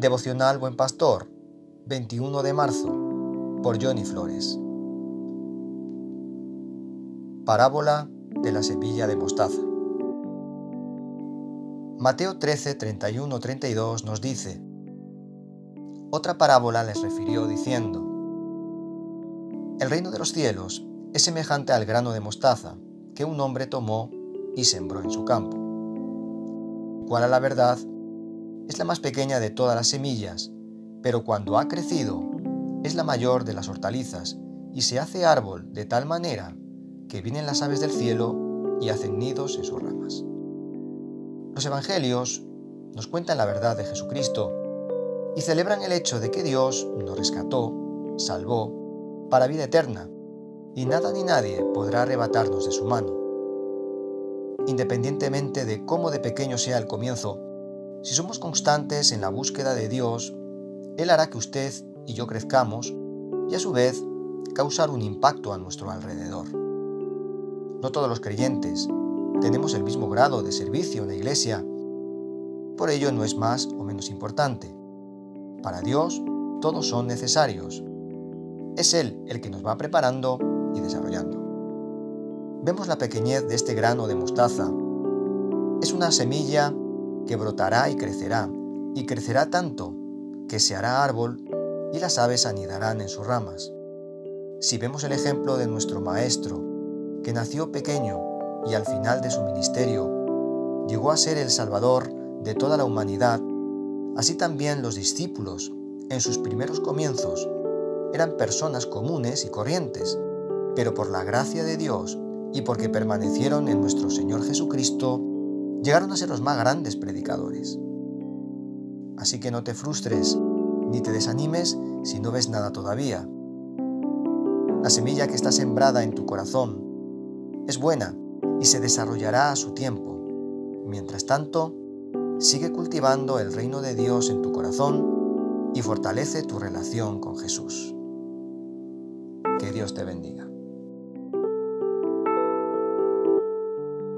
Devocional Buen Pastor, 21 de marzo, por Johnny Flores. Parábola de la semilla de mostaza. Mateo 13, 31, 32 nos dice, Otra parábola les refirió diciendo, El reino de los cielos es semejante al grano de mostaza que un hombre tomó y sembró en su campo, cual a la verdad es la más pequeña de todas las semillas, pero cuando ha crecido es la mayor de las hortalizas y se hace árbol de tal manera que vienen las aves del cielo y hacen nidos en sus ramas. Los evangelios nos cuentan la verdad de Jesucristo y celebran el hecho de que Dios nos rescató, salvó, para vida eterna, y nada ni nadie podrá arrebatarnos de su mano. Independientemente de cómo de pequeño sea el comienzo, si somos constantes en la búsqueda de Dios, Él hará que usted y yo crezcamos y a su vez causar un impacto a nuestro alrededor. No todos los creyentes tenemos el mismo grado de servicio en la iglesia, por ello no es más o menos importante. Para Dios todos son necesarios. Es Él el que nos va preparando y desarrollando. Vemos la pequeñez de este grano de mostaza. Es una semilla que brotará y crecerá, y crecerá tanto que se hará árbol y las aves anidarán en sus ramas. Si vemos el ejemplo de nuestro Maestro, que nació pequeño y al final de su ministerio llegó a ser el Salvador de toda la humanidad, así también los discípulos, en sus primeros comienzos, eran personas comunes y corrientes, pero por la gracia de Dios y porque permanecieron en nuestro Señor Jesucristo, llegaron a ser los más grandes predicadores. Así que no te frustres ni te desanimes si no ves nada todavía. La semilla que está sembrada en tu corazón es buena y se desarrollará a su tiempo. Mientras tanto, sigue cultivando el reino de Dios en tu corazón y fortalece tu relación con Jesús. Que Dios te bendiga.